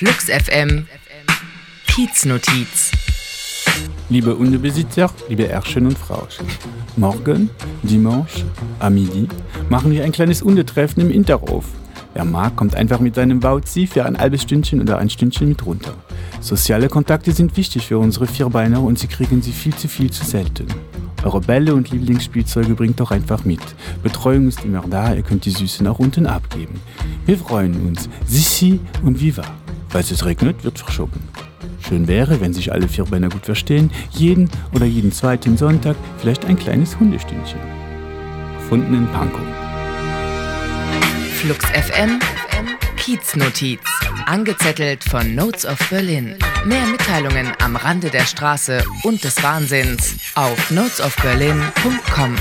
Flux FM Kieznotiz. Liebe Hundebesitzer, liebe Herrchen und Frauchen. Morgen, Dimanche, à midi, machen wir ein kleines Hundetreffen im Interhof. Wer mag, kommt einfach mit seinem Bauzi für ein halbes Stündchen oder ein Stündchen mit runter. Soziale Kontakte sind wichtig für unsere Vierbeiner und sie kriegen sie viel zu viel zu selten. Eure Bälle und Lieblingsspielzeuge bringt doch einfach mit. Betreuung ist immer da, ihr könnt die Süßen auch unten abgeben. Wir freuen uns. Sissi und Viva. Falls es regnet, wird verschoben. Schön wäre, wenn sich alle Vierbeiner gut verstehen, jeden oder jeden zweiten Sonntag vielleicht ein kleines Hundestündchen. Gefunden in Pankow. Flux FM Kieznotiz. Angezettelt von Notes of Berlin. Mehr Mitteilungen am Rande der Straße und des Wahnsinns auf notesofberlin.com.